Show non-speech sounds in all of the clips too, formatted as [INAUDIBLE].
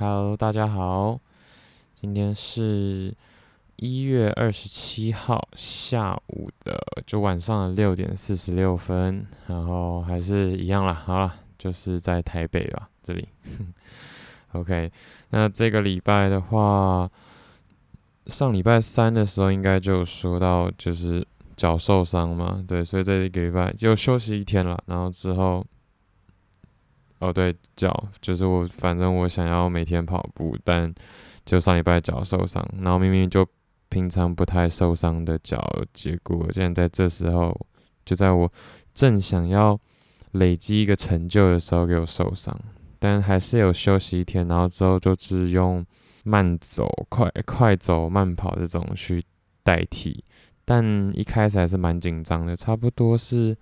Hello，大家好，今天是一月二十七号下午的，就晚上的六点四十六分，然后还是一样啦，好了，就是在台北吧，这里。[LAUGHS] OK，那这个礼拜的话，上礼拜三的时候应该就说到，就是脚受伤嘛，对，所以这一个礼拜就休息一天了，然后之后。哦，对，脚就是我，反正我想要每天跑步，但就上礼拜脚受伤，然后明明就平常不太受伤的脚，结果现在在这时候，就在我正想要累积一个成就的时候给我受伤，但还是有休息一天，然后之后就是用慢走、快快走、慢跑这种去代替，但一开始还是蛮紧张的，差不多是。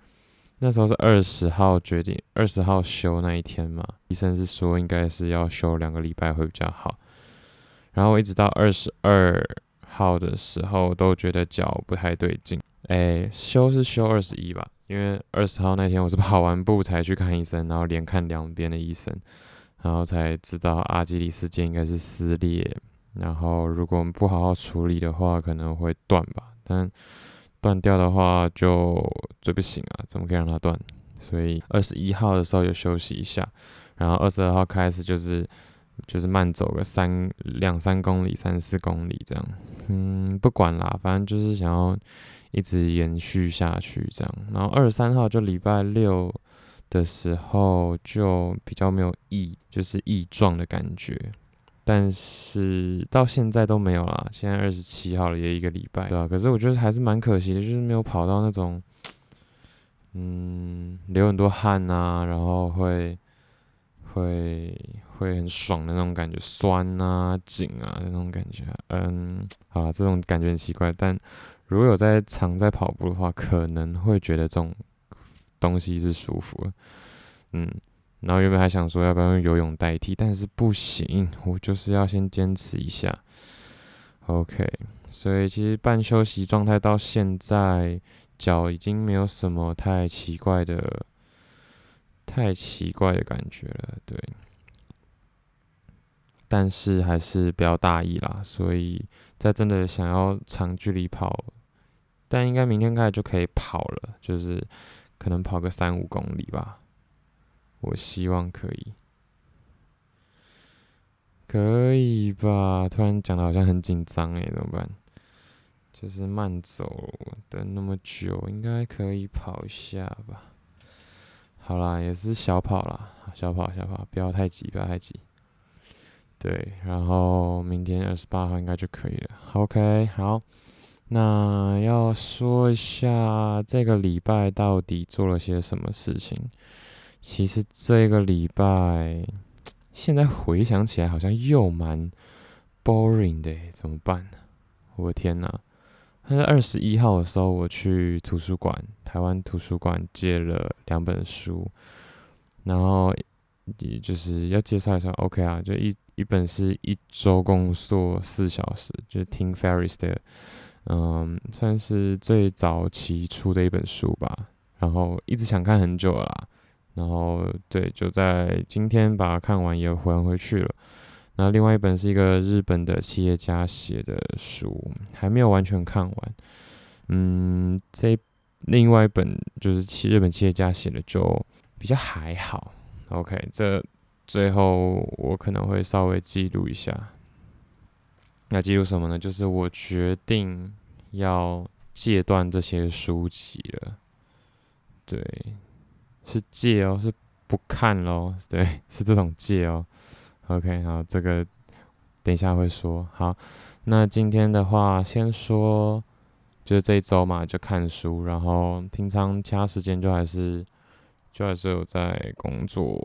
那时候是二十号决定，二十号休那一天嘛，医生是说应该是要休两个礼拜会比较好。然后一直到二十二号的时候，都觉得脚不太对劲。哎，休是休二十一吧，因为二十号那天我是跑完步才去看医生，然后连看两边的医生，然后才知道阿基里斯腱应该是撕裂，然后如果我们不好好处理的话，可能会断吧。但断掉的话就最不行啊，怎么可以让它断？所以二十一号的时候就休息一下，然后二十二号开始就是就是慢走个三两三公里、三四公里这样。嗯，不管啦，反正就是想要一直延续下去这样。然后二十三号就礼拜六的时候就比较没有异，就是异状的感觉。但是到现在都没有啦，现在二十七号了，也一个礼拜，对吧？可是我觉得还是蛮可惜的，就是没有跑到那种，嗯，流很多汗啊，然后会会会很爽的那种感觉，酸啊、紧啊那种感觉。嗯，好啦，这种感觉很奇怪，但如果有在常在跑步的话，可能会觉得这种东西是舒服的，嗯。然后原本还想说要不要用游泳代替，但是不行，我就是要先坚持一下。OK，所以其实半休息状态到现在，脚已经没有什么太奇怪的、太奇怪的感觉了。对，但是还是不要大意啦。所以在真的想要长距离跑，但应该明天开始就可以跑了，就是可能跑个三五公里吧。我希望可以，可以吧？突然讲的好像很紧张诶，怎么办？就是慢走等那么久，应该可以跑一下吧？好啦，也是小跑啦，小跑小跑，不要太急，不要太急。对，然后明天二十八号应该就可以了。OK，好，那要说一下这个礼拜到底做了些什么事情。其实这个礼拜，现在回想起来好像又蛮 boring 的，怎么办呢？我的天哪！他在二十一号的时候，我去图书馆，台湾图书馆借了两本书，然后也就是要介绍一下，OK 啊，就一一本是一周工作四小时，就是 Tim Ferris 的，嗯，算是最早期出的一本书吧，然后一直想看很久了啦。然后对，就在今天把它看完，也还回去了。那另外一本是一个日本的企业家写的书，还没有完全看完。嗯，这另外一本就是企日本企业家写的，就比较还好。OK，这最后我可能会稍微记录一下。那记录什么呢？就是我决定要戒断这些书籍了。对。是戒哦，是不看喽，对，[LAUGHS] 是这种戒哦。OK，好，这个等一下会说。好，那今天的话，先说，就是这一周嘛，就看书，然后平常其他时间就还是，就还是有在工作。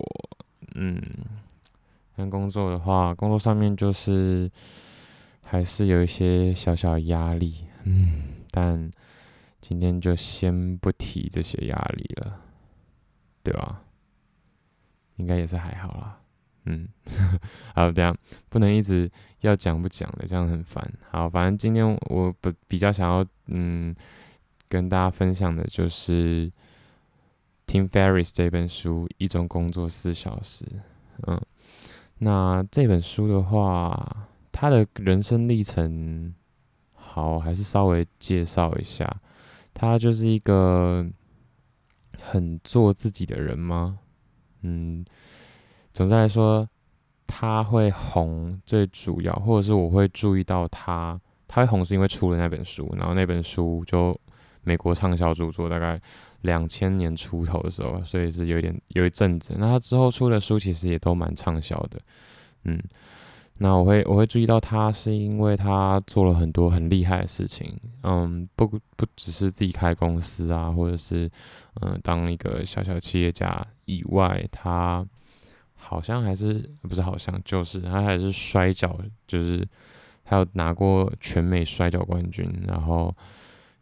嗯，但工作的话，工作上面就是还是有一些小小压力。嗯，但今天就先不提这些压力了。对吧？应该也是还好啦。嗯，[LAUGHS] 好，这样不能一直要讲不讲的，这样很烦。好，反正今天我不比较想要嗯跟大家分享的就是 Tim Ferris 这本书《一周工作四小时》。嗯，那这本书的话，他的人生历程，好，还是稍微介绍一下。他就是一个很做自己的人吗？嗯，总的来说，他会红，最主要，或者是我会注意到他，他会红是因为出了那本书，然后那本书就美国畅销著作，大概两千年出头的时候，所以是有点有一阵子。那他之后出的书其实也都蛮畅销的，嗯。那我会我会注意到他，是因为他做了很多很厉害的事情，嗯，不不只是自己开公司啊，或者是嗯当一个小小企业家以外，他好像还是不是好像就是他还是摔跤，就是他有拿过全美摔跤冠军，然后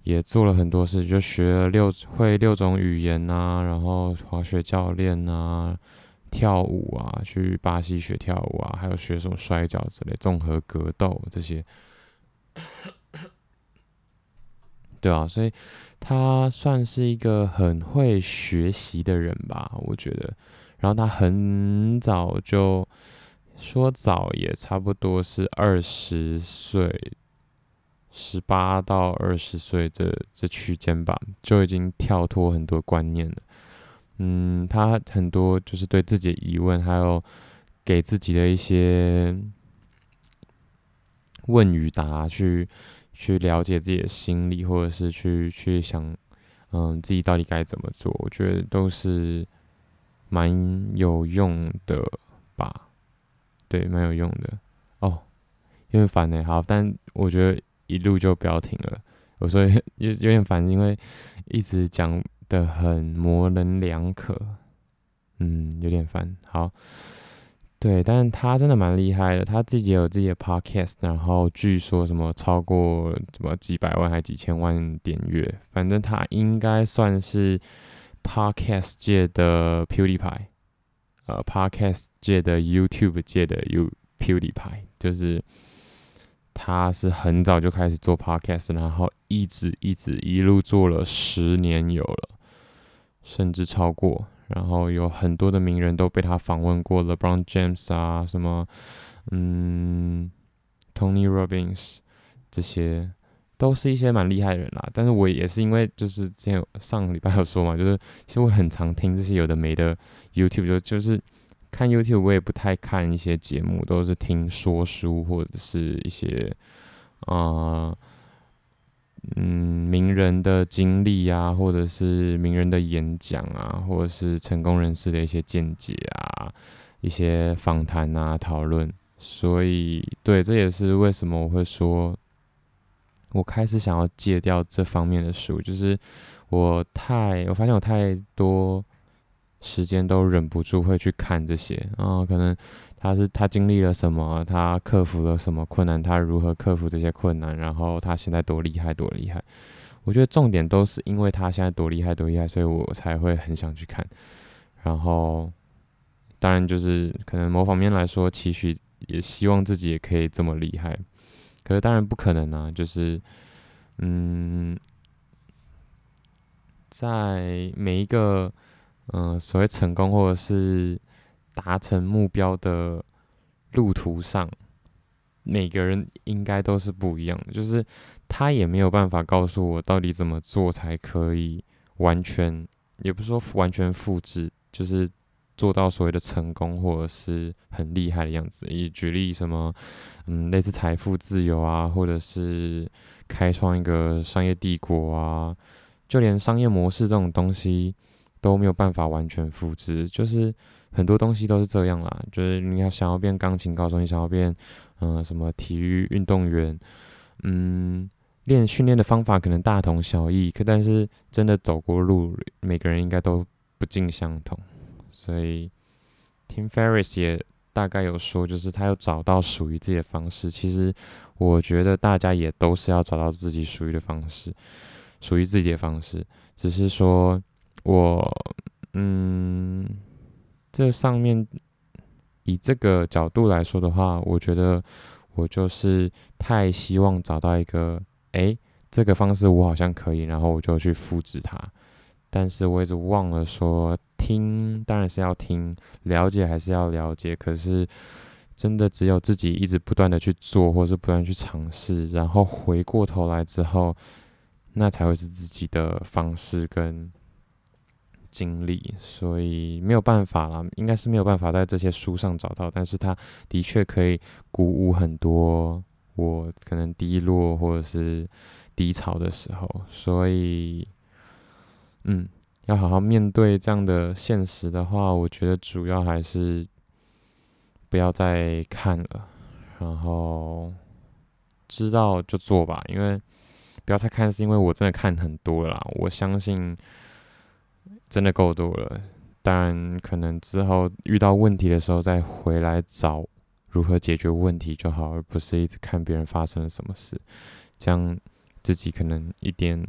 也做了很多事，就学了六会六种语言啊，然后滑雪教练啊。跳舞啊，去巴西学跳舞啊，还有学什么摔跤之类，综合格斗这些，[COUGHS] 对啊，所以他算是一个很会学习的人吧，我觉得。然后他很早就说早也差不多是二十岁，十八到二十岁这这区间吧，就已经跳脱很多观念了。嗯，他很多就是对自己的疑问，还有给自己的一些问与答，去去了解自己的心理，或者是去去想，嗯，自己到底该怎么做，我觉得都是蛮有用的吧。对，蛮有用的。哦，有点烦呢。好，但我觉得一路就不要停了。我说 [LAUGHS] 有有点烦，因为一直讲。的很模棱两可，嗯，有点烦。好，对，但他真的蛮厉害的，他自己有自己的 podcast，然后据说什么超过什么几百万还几千万点阅，反正他应该算是 podcast 界的 PewDiePie，呃，podcast 界的 YouTube 界的 You PewDiePie，就是。他是很早就开始做 podcast，然后一直一直一路做了十年有了，甚至超过。然后有很多的名人都被他访问过，LeBron James 啊，什么，嗯，Tony Robbins，这些都是一些蛮厉害的人啦。但是我也是因为就是之前上礼拜有说嘛，就是其实我很常听这些有的没的 YouTube，就就是。看 YouTube 我也不太看一些节目，都是听说书或者是一些啊、呃、嗯名人的经历啊，或者是名人的演讲啊，或者是成功人士的一些见解啊，一些访谈啊讨论。所以对，这也是为什么我会说，我开始想要戒掉这方面的书，就是我太我发现我太多。时间都忍不住会去看这些啊，可能他是他经历了什么，他克服了什么困难，他如何克服这些困难，然后他现在多厉害多厉害。我觉得重点都是因为他现在多厉害多厉害，所以我才会很想去看。然后，当然就是可能某方面来说，期许也希望自己也可以这么厉害。可是当然不可能啊，就是嗯，在每一个。嗯，所谓成功或者是达成目标的路途上，每个人应该都是不一样的。就是他也没有办法告诉我到底怎么做才可以完全，也不是说完全复制，就是做到所谓的成功或者是很厉害的样子。以举例什么，嗯，类似财富自由啊，或者是开创一个商业帝国啊，就连商业模式这种东西。都没有办法完全复制，就是很多东西都是这样啦。就是你要想要变钢琴高手，你想要变嗯、什么体育运动员，嗯，练训练的方法可能大同小异，可但是真的走过路，每个人应该都不尽相同。所以 Tim Ferris 也大概有说，就是他有找到属于自己的方式。其实我觉得大家也都是要找到自己属于的方式，属于自己的方式，只是说。我嗯，这上面以这个角度来说的话，我觉得我就是太希望找到一个，诶，这个方式我好像可以，然后我就去复制它但是我一直忘了说，听当然是要听，了解还是要了解。可是真的只有自己一直不断的去做，或是不断去尝试，然后回过头来之后，那才会是自己的方式跟经历。所以没有办法啦，应该是没有办法在这些书上找到，但是它的确可以鼓舞很多我可能低落或者是低潮的时候，所以。嗯，要好好面对这样的现实的话，我觉得主要还是不要再看了，然后知道就做吧。因为不要再看，是因为我真的看很多了啦，我相信真的够多了。当然，可能之后遇到问题的时候再回来找如何解决问题就好，而不是一直看别人发生了什么事，这样自己可能一点。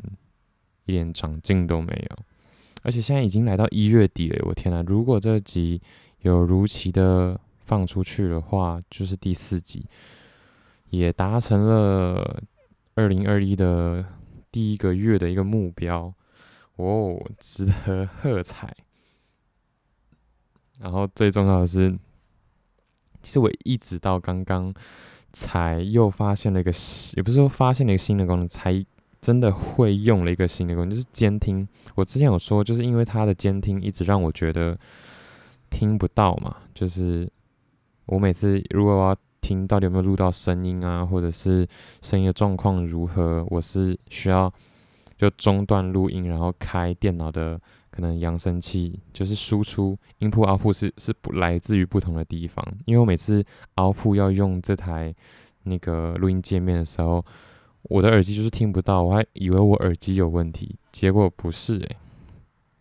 一点长进都没有，而且现在已经来到一月底了，我天呐！如果这集有如期的放出去的话，就是第四集，也达成了二零二一的第一个月的一个目标，哦，值得喝彩。然后最重要的是，其实我一直到刚刚才又发现了一个，也不是说发现了一个新的功能，才。真的会用了一个新的功能，就是监听。我之前有说，就是因为它的监听一直让我觉得听不到嘛，就是我每次如果我要听到底有没有录到声音啊，或者是声音的状况如何，我是需要就中断录音，然后开电脑的可能扬声器，就是输出 input output 是是不来自于不同的地方，因为我每次 output 要用这台那个录音界面的时候。我的耳机就是听不到，我还以为我耳机有问题，结果不是诶、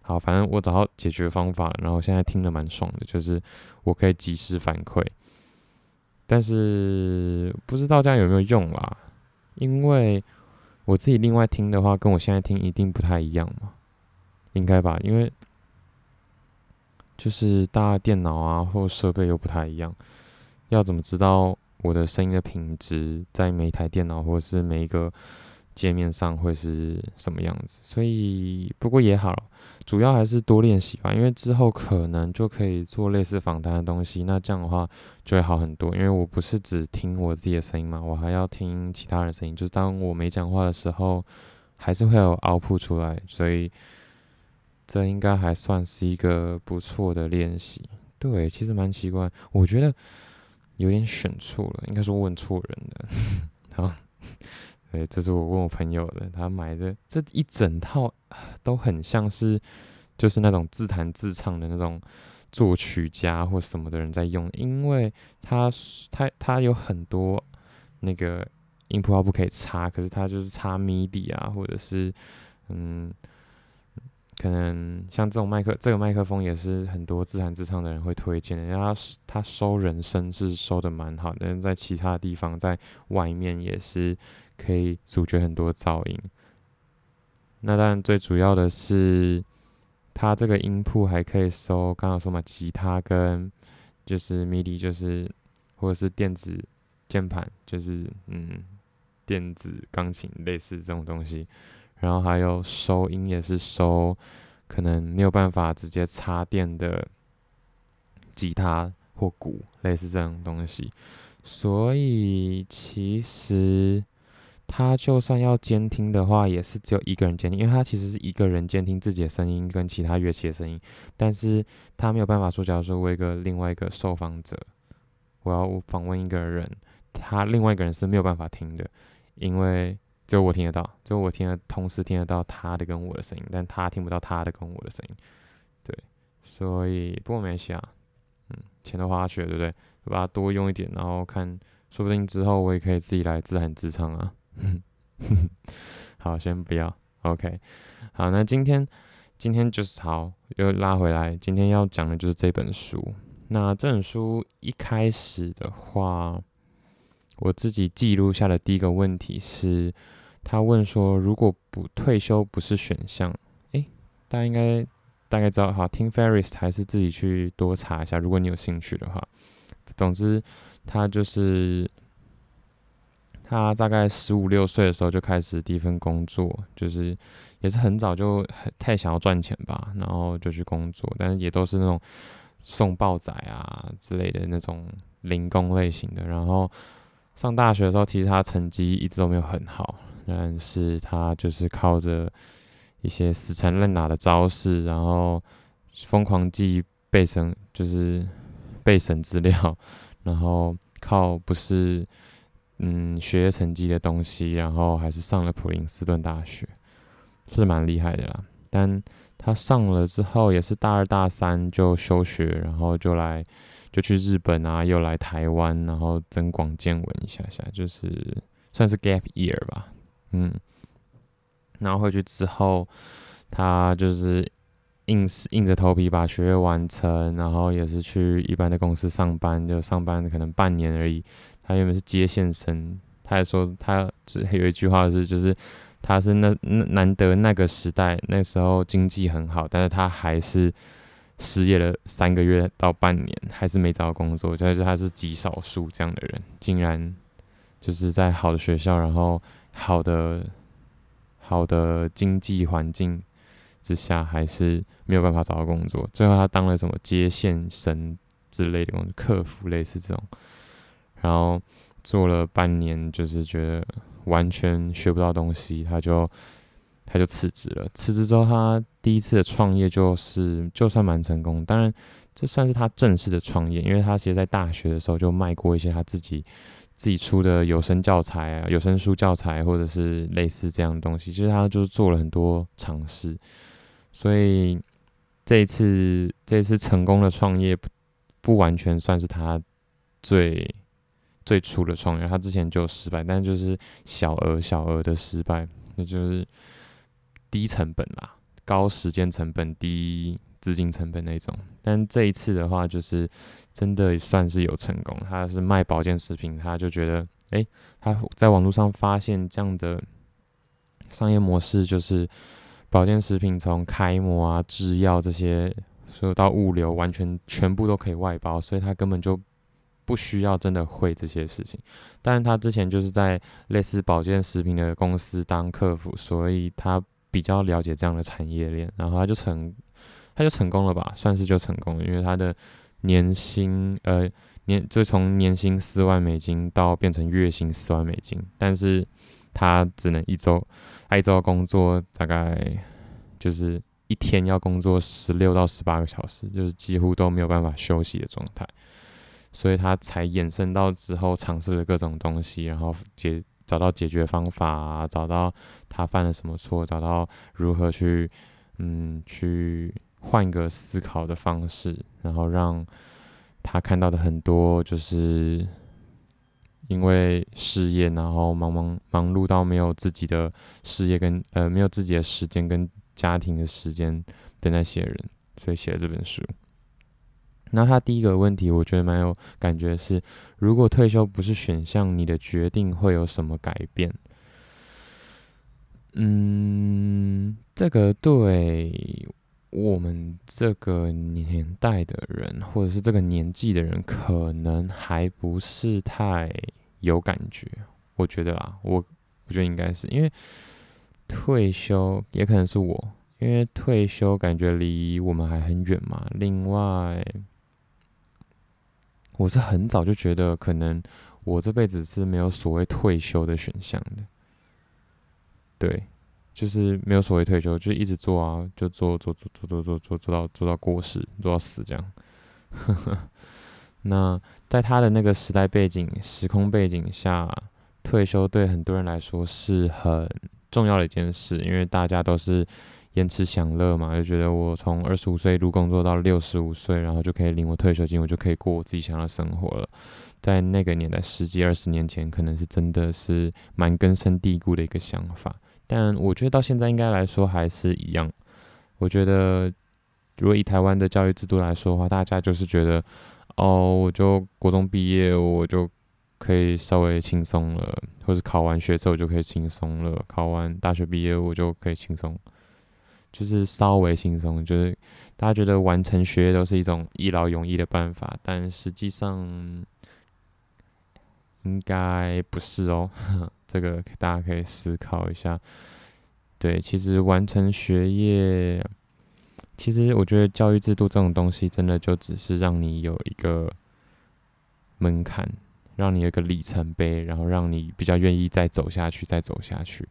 好，反正我找到解决方法，然后现在听得蛮爽的，就是我可以及时反馈。但是不知道这样有没有用啦？因为我自己另外听的话，跟我现在听一定不太一样嘛，应该吧？因为就是大家电脑啊或设备又不太一样，要怎么知道？我的声音的品质在每一台电脑或者是每一个界面上会是什么样子？所以不过也好，主要还是多练习吧。因为之后可能就可以做类似访谈的东西，那这样的话就会好很多。因为我不是只听我自己的声音嘛，我还要听其他人的声音。就是当我没讲话的时候，还是会有 output 出来，所以这应该还算是一个不错的练习。对，其实蛮奇怪，我觉得。有点选错了，应该是问错人了。[LAUGHS] 好，对，这是我问我朋友的，他买的这一整套都很像是，就是那种自弹自唱的那种作曲家或什么的人在用，因为他他他有很多那个音谱不可以插，可是他就是插 MIDI 啊，或者是嗯。可能像这种麦克，这个麦克风也是很多自弹自唱的人会推荐的。然后他他收人声是收的蛮好的，但在其他地方，在外面也是可以阻绝很多噪音。那当然最主要的是，它这个音谱还可以收，刚刚说嘛，吉他跟就是 MIDI，就是或者是电子键盘，就是嗯，电子钢琴类似这种东西。然后还有收音也是收，可能没有办法直接插电的吉他或鼓，类似这种东西。所以其实他就算要监听的话，也是只有一个人监听，因为他其实是一个人监听自己的声音跟其他乐器的声音。但是他没有办法说，假如说我一个另外一个受访者，我要访问一个人，他另外一个人是没有办法听的，因为。只有我听得到，只有我听得，同时听得到他的跟我的声音，但他听不到他的跟我的声音。对，所以不过没事啊，嗯，钱都花去了，对不对？把它多用一点，然后看，说不定之后我也可以自己来自弹自唱啊。[LAUGHS] 好，先不要，OK。好，那今天今天就是好，又拉回来，今天要讲的就是这本书。那这本书一开始的话，我自己记录下的第一个问题是。他问说：“如果不退休不是选项，诶，大家应该大概知道，好，听 Ferris 还是自己去多查一下，如果你有兴趣的话。总之，他就是他大概十五六岁的时候就开始第一份工作，就是也是很早就很太想要赚钱吧，然后就去工作，但是也都是那种送报仔啊之类的那种零工类型的。然后上大学的时候，其实他成绩一直都没有很好，但是他就是靠着一些死缠烂打的招式，然后疯狂记备审，就是备审资料，然后靠不是。嗯，学业成绩的东西，然后还是上了普林斯顿大学，是蛮厉害的啦。但他上了之后，也是大二大三就休学，然后就来就去日本啊，又来台湾，然后增广见闻一下下，就是算是 gap year 吧。嗯，然后回去之后，他就是硬是硬着头皮把学业完成，然后也是去一般的公司上班，就上班可能半年而已。他原本是接线生，他还说他只有一句话是，就是他是那那难得那个时代那时候经济很好，但是他还是失业了三个月到半年，还是没找到工作，就是他是极少数这样的人，竟然就是在好的学校，然后好的好的经济环境之下，还是没有办法找到工作。最后他当了什么接线生之类的工，客服类似这种。然后做了半年，就是觉得完全学不到东西，他就他就辞职了。辞职之后，他第一次的创业就是就算蛮成功，当然这算是他正式的创业，因为他其实在大学的时候就卖过一些他自己自己出的有声教材啊、有声书教材，或者是类似这样的东西。其实他就是做了很多尝试，所以这一次这一次成功的创业不不完全算是他最。最初的创业，他之前就失败，但就是小额小额的失败，那就是低成本啦，高时间成本、低资金成本那种。但这一次的话，就是真的算是有成功。他是卖保健食品，他就觉得，哎、他在网络上发现这样的商业模式，就是保健食品从开模啊、制药这些，所有到物流，完全全部都可以外包，所以他根本就。不需要真的会这些事情，但是他之前就是在类似保健食品的公司当客服，所以他比较了解这样的产业链，然后他就成，他就成功了吧，算是就成功了，因为他的年薪，呃，年就从年薪四万美金到变成月薪四万美金，但是他只能一周，他一周工作大概就是一天要工作十六到十八个小时，就是几乎都没有办法休息的状态。所以他才衍生到之后尝试了各种东西，然后解找到解决方法啊，找到他犯了什么错，找到如何去嗯去换个思考的方式，然后让他看到的很多就是因为事业，然后忙忙忙碌到没有自己的事业跟呃没有自己的时间跟家庭的时间的那些人，所以写了这本书。那他第一个问题，我觉得蛮有感觉是，如果退休不是选项，你的决定会有什么改变？嗯，这个对我们这个年代的人，或者是这个年纪的人，可能还不是太有感觉。我觉得啦，我我觉得应该是因为退休，也可能是我，因为退休感觉离我们还很远嘛。另外。我是很早就觉得，可能我这辈子是没有所谓退休的选项的。对，就是没有所谓退休，就一直做啊，就做做做做做做做做到做到过世，做到死这样。[LAUGHS] 那在他的那个时代背景、时空背景下，退休对很多人来说是很重要的一件事，因为大家都是。延迟享乐嘛，就觉得我从二十五岁一路工作到六十五岁，然后就可以领我退休金，我就可以过我自己想要的生活了。在那个年代，十几二十年前，可能是真的是蛮根深蒂固的一个想法。但我觉得到现在应该来说还是一样。我觉得，如果以台湾的教育制度来说的话，大家就是觉得，哦，我就国中毕业，我就可以稍微轻松了，或者考完学之后就可以轻松了，考完大学毕业我就可以轻松。就是稍微轻松，就是大家觉得完成学业都是一种一劳永逸的办法，但实际上应该不是哦，[LAUGHS] 这个大家可以思考一下。对，其实完成学业，其实我觉得教育制度这种东西，真的就只是让你有一个门槛，让你有一个里程碑，然后让你比较愿意再走下去，再走下去。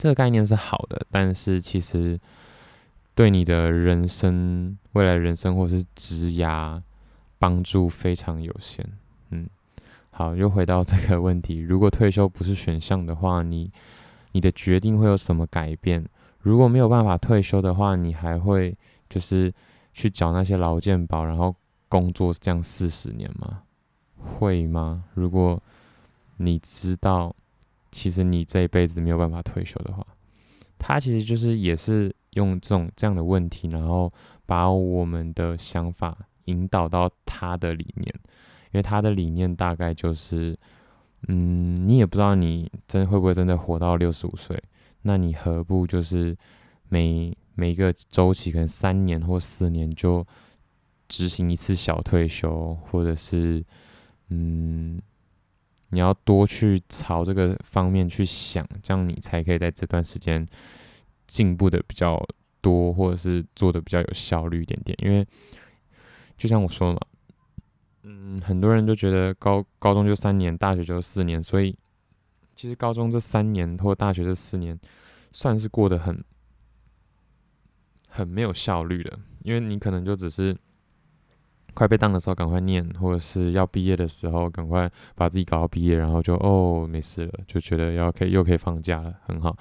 这个概念是好的，但是其实对你的人生、未来人生或是职涯帮助非常有限。嗯。好，又回到这个问题：如果退休不是选项的话，你你的决定会有什么改变？如果没有办法退休的话，你还会就是去缴那些劳健保，然后工作这样四十年吗？会吗？如果你知道，其实你这一辈子没有办法退休的话，他其实就是也是用这种这样的问题，然后把我们的想法引导到他的理念。因为他的理念大概就是，嗯，你也不知道你真会不会真的活到六十五岁，那你何不就是每每个周期可能三年或四年就执行一次小退休，或者是，嗯，你要多去朝这个方面去想，这样你才可以在这段时间进步的比较多，或者是做的比较有效率一点点。因为就像我说嘛。嗯，很多人都觉得高高中就三年，大学就四年，所以其实高中这三年或大学这四年，算是过得很很没有效率的，因为你可能就只是快被当的时候赶快念，或者是要毕业的时候赶快把自己搞到毕业，然后就哦没事了，就觉得要可以又可以放假了，很好。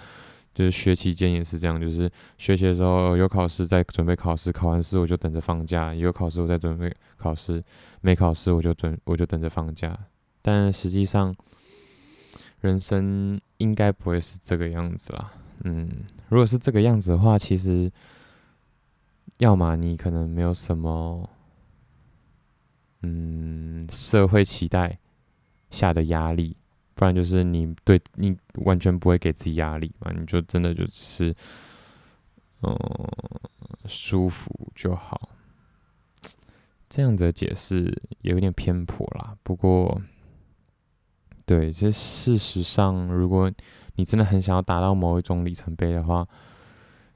就是学期间也是这样，就是学习的时候有考试在准备考试，考完试我就等着放假；有考试我在准备考试，没考试我就准我就等着放假。但实际上，人生应该不会是这个样子啦。嗯，如果是这个样子的话，其实要么你可能没有什么，嗯，社会期待下的压力。不然就是你对你完全不会给自己压力嘛，你就真的就是，嗯，舒服就好。这样的解释有点偏颇啦。不过，对，这事实上，如果你真的很想要达到某一种里程碑的话，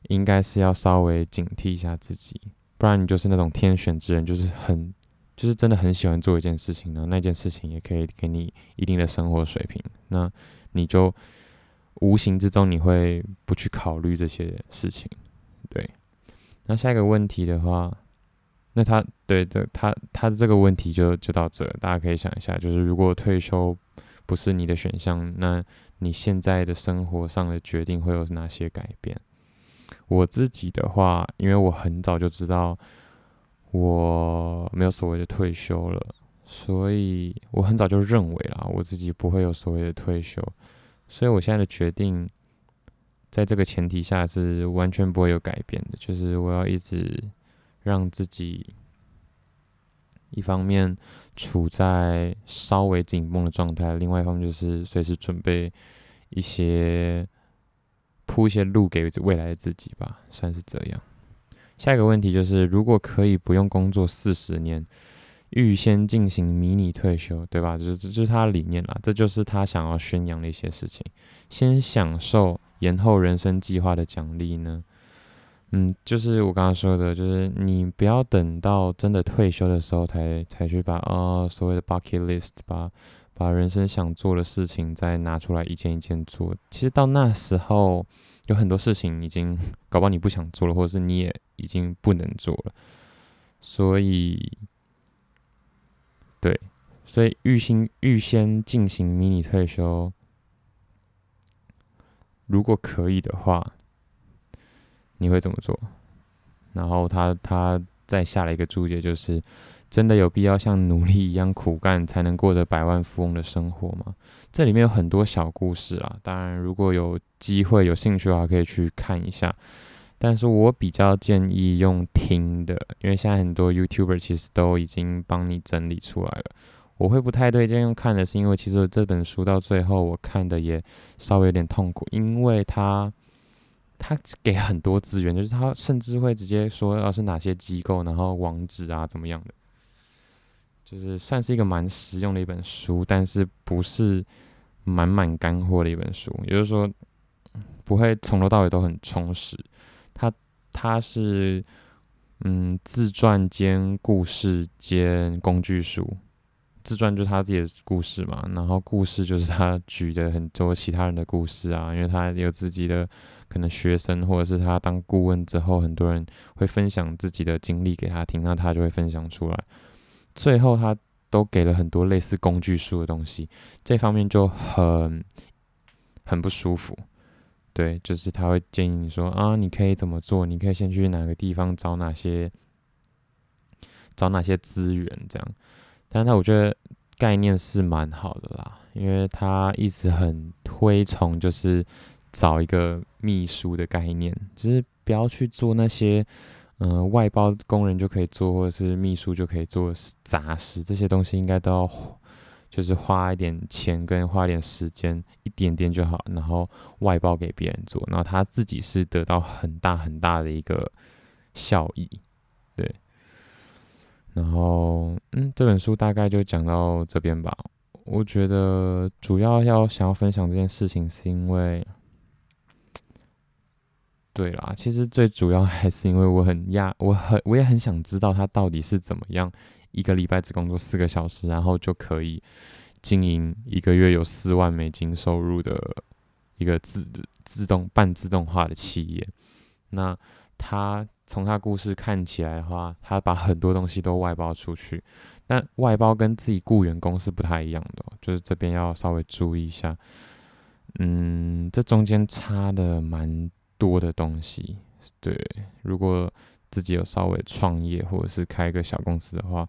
应该是要稍微警惕一下自己，不然你就是那种天选之人，就是很。就是真的很喜欢做一件事情呢，那件事情也可以给你一定的生活水平，那你就无形之中你会不去考虑这些事情，对。那下一个问题的话，那他对的，他他的这个问题就就到这，大家可以想一下，就是如果退休不是你的选项，那你现在的生活上的决定会有哪些改变？我自己的话，因为我很早就知道。我没有所谓的退休了，所以我很早就认为啦，我自己不会有所谓的退休，所以我现在的决定，在这个前提下是完全不会有改变的，就是我要一直让自己一方面处在稍微紧绷的状态，另外一方面就是随时准备一些铺一些路给未来的自己吧，算是这样。下一个问题就是，如果可以不用工作四十年，预先进行迷你退休，对吧？这这就是他的理念啦，这就是他想要宣扬的一些事情。先享受延后人生计划的奖励呢？嗯，就是我刚刚说的，就是你不要等到真的退休的时候才才去把啊、所谓的 bucket list 把把人生想做的事情再拿出来一件一件做。其实到那时候。有很多事情已经搞不好你不想做了，或者是你也已经不能做了，所以，对，所以预先预先进行迷你退休，如果可以的话，你会怎么做？然后他他再下了一个注解，就是。真的有必要像奴隶一样苦干才能过着百万富翁的生活吗？这里面有很多小故事啊，当然如果有机会、有兴趣的话，可以去看一下。但是我比较建议用听的，因为现在很多 YouTuber 其实都已经帮你整理出来了。我会不太推荐用看的，是因为其实这本书到最后我看的也稍微有点痛苦，因为他他给很多资源，就是他甚至会直接说要是哪些机构，然后网址啊怎么样的。就是算是一个蛮实用的一本书，但是不是满满干货的一本书，也就是说不会从头到尾都很充实。它它是嗯自传兼故事兼工具书。自传就是他自己的故事嘛，然后故事就是他举的很多其他人的故事啊，因为他有自己的可能学生，或者是他当顾问之后，很多人会分享自己的经历给他听，那他就会分享出来。最后他都给了很多类似工具书的东西，这方面就很很不舒服。对，就是他会建议你说啊，你可以怎么做？你可以先去哪个地方找哪些找哪些资源这样。但他我觉得概念是蛮好的啦，因为他一直很推崇就是找一个秘书的概念，就是不要去做那些嗯、外包工人就可以做，或者是秘书就可以做杂事，这些东西应该都要就是花一点钱跟花一点时间，一点点就好，然后外包给别人做，然后他自己是得到很大很大的一个效益，对。然后，嗯，这本书大概就讲到这边吧。我觉得主要要想要分享这件事情，是因为，对啦，其实最主要还是因为我很讶，我很我也很想知道他到底是怎么样一个礼拜只工作四个小时，然后就可以经营一个月有四万美金收入的一个自自动半自动化的企业。那他。从他故事看起来的话，他把很多东西都外包出去，但外包跟自己雇员工是不太一样的，就是这边要稍微注意一下。嗯，这中间差的蛮多的东西。对，如果自己有稍微创业或者是开一个小公司的话，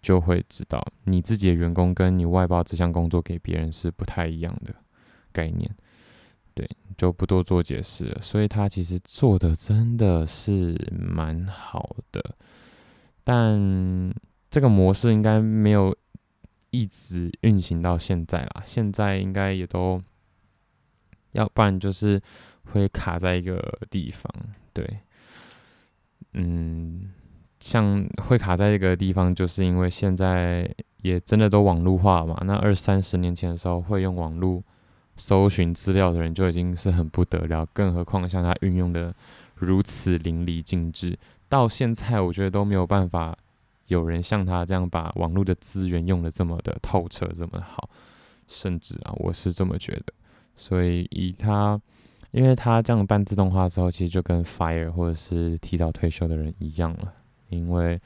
就会知道你自己的员工跟你外包这项工作给别人是不太一样的概念。对，就不多做解释了。所以他其实做的真的是蛮好的，但这个模式应该没有一直运行到现在啦。现在应该也都，要不然就是会卡在一个地方。对，嗯，像会卡在一个地方，就是因为现在也真的都网络化嘛。那二三十年前的时候，会用网络。搜寻资料的人就已经是很不得了，更何况像他运用的如此淋漓尽致，到现在我觉得都没有办法有人像他这样把网络的资源用得这么的透彻，这么好，甚至啊，我是这么觉得。所以以他，因为他这样半自动化之后，其实就跟 Fire 或者是提早退休的人一样了，因为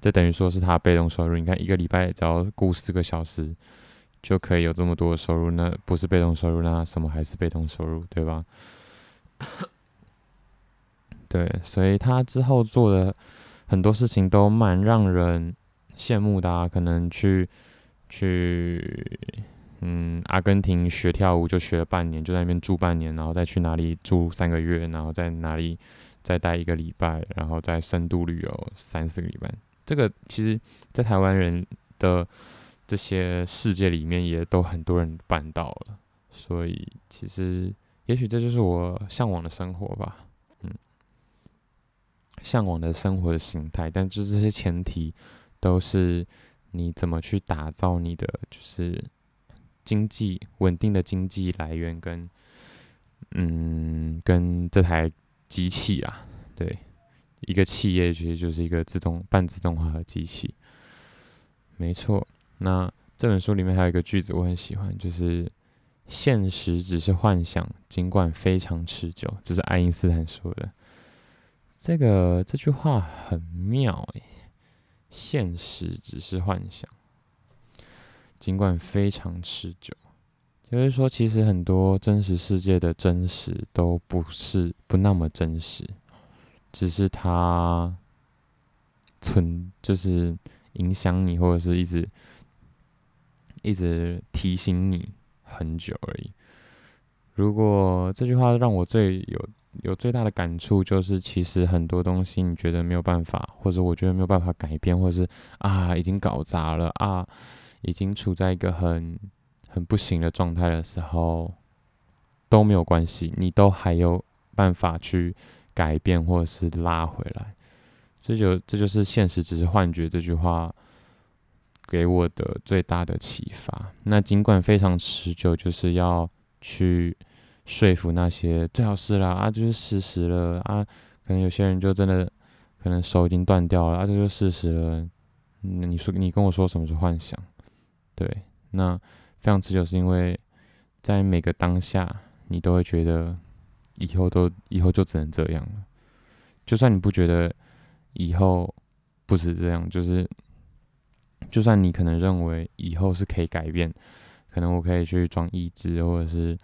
这等于说是他被动收入。你看一个礼拜只要雇四个小时。就可以有这么多的收入，那不是被动收入，那什么还是被动收入，对吧？[COUGHS] 对，所以他之后做的很多事情都蛮让人羡慕的啊，可能去去嗯阿根廷学跳舞，就学了半年，就在那边住半年，然后再去哪里住三个月，然后在哪里再待一个礼拜，然后再深度旅游三四个礼拜。这个其实，在台湾人的。这些世界里面也都很多人办到了，所以其实也许这就是我向往的生活吧，嗯，向往的生活的形态。但就这些前提都是你怎么去打造你的就是经济稳定的经济来源跟嗯跟这台机器啊，对，一个企业其实就是一个自动半自动化的机器，没错。那这本书里面还有一个句子我很喜欢，就是“现实只是幻想，尽管非常持久”，这是爱因斯坦说的。这个这句话很妙诶，“现实只是幻想，尽管非常持久”，就是说，其实很多真实世界的真实都不是不那么真实，只是它存就是影响你，或者是一直。一直提醒你很久而已。如果这句话让我最有有最大的感触，就是其实很多东西你觉得没有办法，或者我觉得没有办法改变，或者是啊已经搞砸了啊，已经处在一个很很不行的状态的时候，都没有关系，你都还有办法去改变或者是拉回来。这就这就是现实只是幻觉这句话。给我的最大的启发。那尽管非常持久，就是要去说服那些最好是啦啊，就是事实了啊。可能有些人就真的可能手已经断掉了啊，这就是事实了。那你说你跟我说什么是幻想？对，那非常持久是因为在每个当下，你都会觉得以后都以后就只能这样了。就算你不觉得以后不是这样，就是。就算你可能认为以后是可以改变，可能我可以去装义肢或者是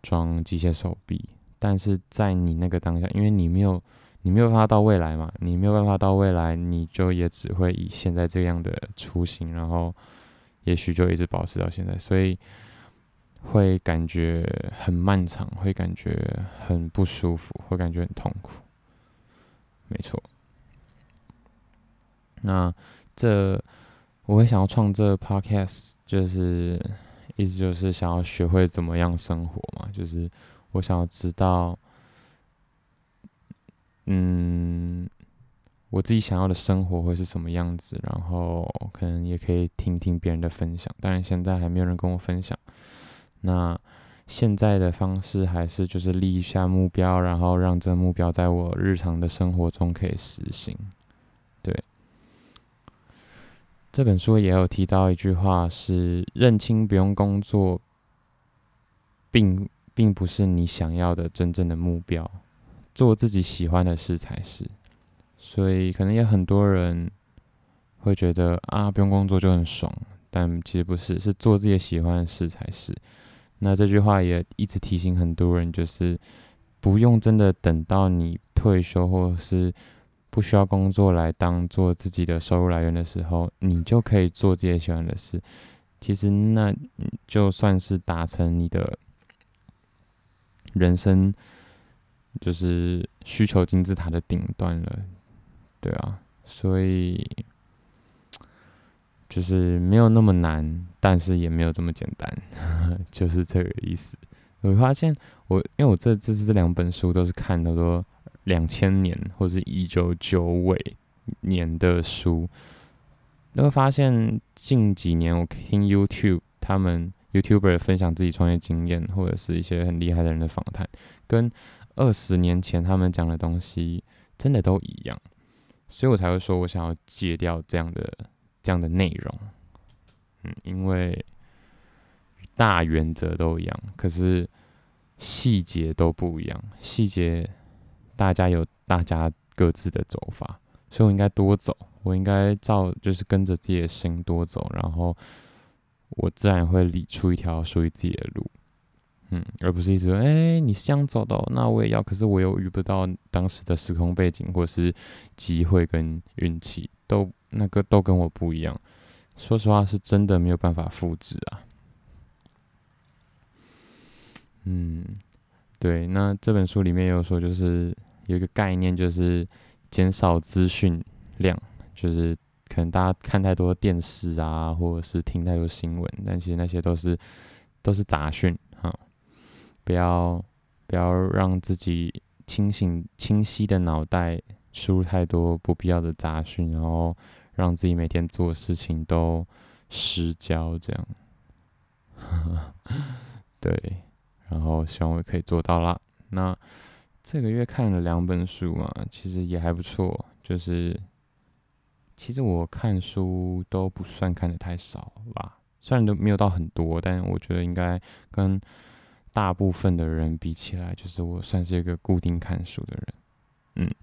装机械手臂，但是在你那个当下，因为你没有你没有办法到未来嘛，你没有办法到未来，你就也只会以现在这样的雏形，然后也许就一直保持到现在，所以会感觉很漫长，会感觉很不舒服，会感觉很痛苦。没错，那这。我会想要创这 podcast，就是意思就是想要学会怎么样生活嘛，就是我想要知道，嗯，我自己想要的生活会是什么样子，然后可能也可以听听别人的分享。当然现在还没有人跟我分享，那现在的方式还是就是立一下目标，然后让这个目标在我日常的生活中可以实行，对。这本书也有提到一句话，是认清不用工作，并并不是你想要的真正的目标，做自己喜欢的事才是。所以可能有很多人会觉得啊，不用工作就很爽，但其实不是，是做自己喜欢的事才是。那这句话也一直提醒很多人，就是不用真的等到你退休或是。不需要工作来当做自己的收入来源的时候，你就可以做自己喜欢的事。其实那就算是达成你的人生，就是需求金字塔的顶端了，对啊。所以就是没有那么难，但是也没有这么简单，[LAUGHS] 就是这个意思。我发现我因为我这这这两本书都是看的多。两千年或者是一九九尾年的书，你会发现近几年我听 YouTube，他们 YouTuber 分享自己创业经验，或者是一些很厉害的人的访谈，跟二十年前他们讲的东西真的都一样，所以我才会说我想要戒掉这样的这样的内容，嗯，因为大原则都一样，可是细节都不一样，细节。大家有大家各自的走法，所以我应该多走，我应该照就是跟着自己的心多走，然后我自然会理出一条属于自己的路，嗯，而不是一直说，哎、你是这样走的，那我也要，可是我又遇不到当时的时空背景或是机会跟运气，都那个都跟我不一样，说实话是真的没有办法复制啊，嗯，对，那这本书里面有说就是。有一个概念，就是减少资讯量，就是可能大家看太多电视啊，或者是听太多新闻，但其实那些都是都是杂讯，不要不要让自己清醒清晰的脑袋输入太多不必要的杂讯，然后让自己每天做事情都失焦，这样，[LAUGHS] 对，然后希望我可以做到啦。那。这个月看了两本书嘛，其实也还不错。就是其实我看书都不算看得太少吧，虽然都没有到很多，但我觉得应该跟大部分的人比起来，就是我算是一个固定看书的人。嗯，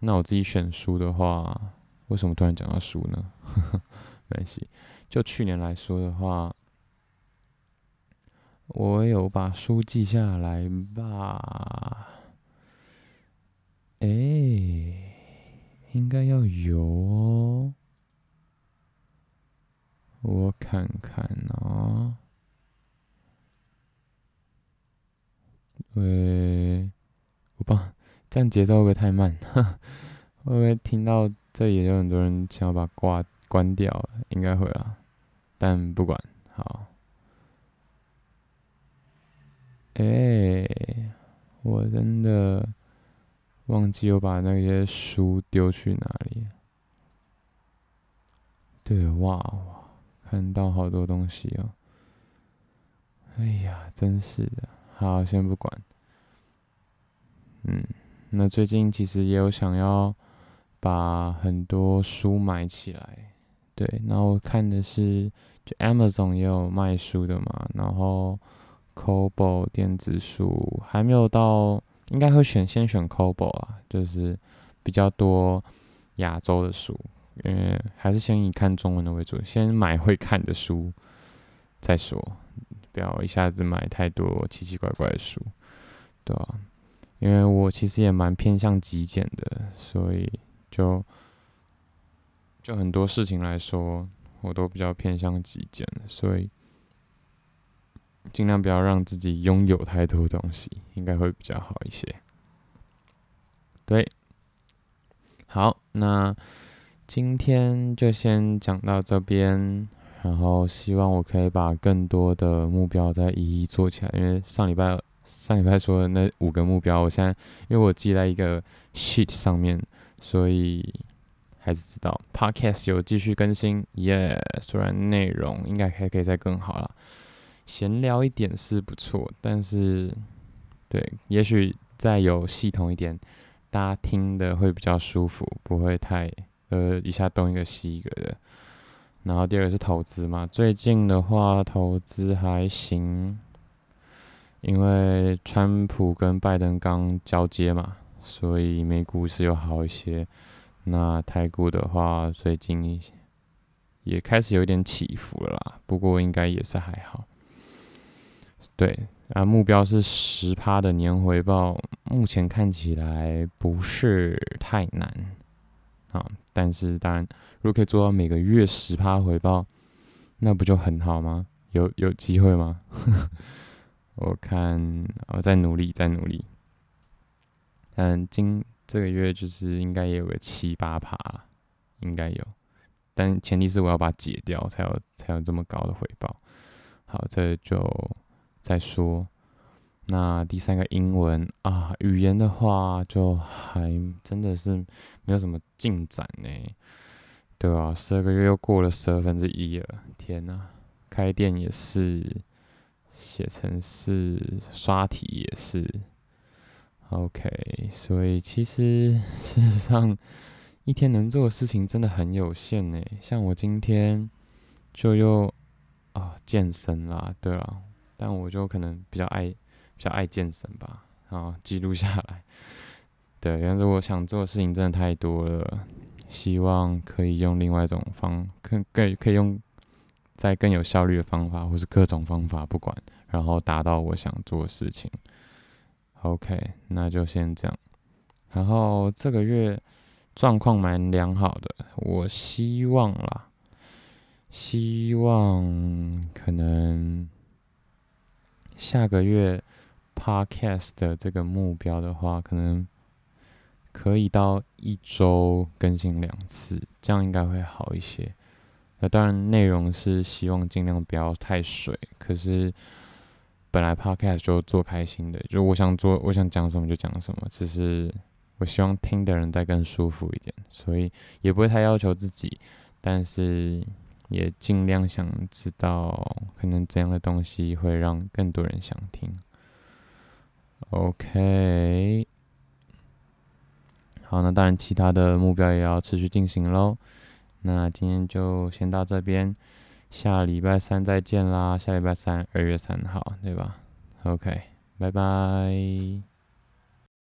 那我自己选书的话，为什么突然讲到书呢？[LAUGHS] 没关系，就去年来说的话，我有把书记下来吧。哎，应该要有，我看看哦。喂，我帮，这样节奏会不会太慢？[LAUGHS] 会不会听到这里也有很多人想要把挂关掉了？应该会啦，但不管，好。哎，我真的。忘记我把那些书丢去哪里？对，哇哇，看到好多东西哦。哎呀，真是的。好，先不管。嗯，那最近其实也有想要把很多书买起来。对，然后我看的是，就 Amazon 也有卖书的嘛，然后 Kobo 电子书还没有到，应该会选先选 Kobo 啊，就是比较多亚洲的书，因为还是先以看中文的为主，先买会看的书再说，不要一下子买太多奇奇怪怪的书，对啊，因为我其实也蛮偏向极简的，所以就。就很多事情来说，我都比较偏向极简，所以尽量不要让自己拥有太多东西，应该会比较好一些。对，好，那今天就先讲到这边，然后希望我可以把更多的目标再一一做起来，因为上礼拜上礼拜说的那五个目标，我现在因为我记在一个 sheet 上面，所以。还是知道，Podcast 有继续更新，耶、yeah！虽然内容应该还可以再更好啦，闲聊一点是不错，但是，对，也许再有系统一点，大家听的会比较舒服，不会太呃一下东一个西一个的。然后第二个是投资嘛，最近的话投资还行，因为川普跟拜登刚交接嘛，所以美股是有好一些。那台股的话，最近也开始有点起伏了啦，不过应该也是还好。对，啊，目标是十趴的年回报，目前看起来不是太难啊。但是当然，如果可以做到每个月十趴回报，那不就很好吗？有有机会吗？[LAUGHS] 我看我在努力，在努力。嗯，今。这个月就是应该也有个七八趴，应该有，但前提是我要把它解掉，才有才有这么高的回报。好，这就再说。那第三个英文啊，语言的话就还真的是没有什么进展呢，对、啊？十二个月又过了十二分之一了，天哪！开店也是，写程式刷题也是。OK，所以其实事实上，一天能做的事情真的很有限呢。像我今天就又啊、健身啦，对啊，但我就可能比较爱比较爱健身吧，然后记录下来。[LAUGHS] 对，但是我想做的事情真的太多了，希望可以用另外一种方更更可以用在更有效率的方法，或是各种方法不管，然后达到我想做的事情。OK，那就先这样。然后这个月状况蛮良好的，我希望啦，希望可能下个月 Podcast 的这个目标的话，可能可以到一周更新两次，这样应该会好一些。那当然，内容是希望尽量不要太水，可是。本来 podcast 就做开心的，就我想做，我想讲什么就讲什么，只是我希望听的人再更舒服一点，所以也不会太要求自己，但是也尽量想知道可能怎样的东西会让更多人想听。OK，好，那当然其他的目标也要持续进行喽。那今天就先到这边。下礼拜三再见啦！下礼拜三，二月三号，对吧？OK，拜拜。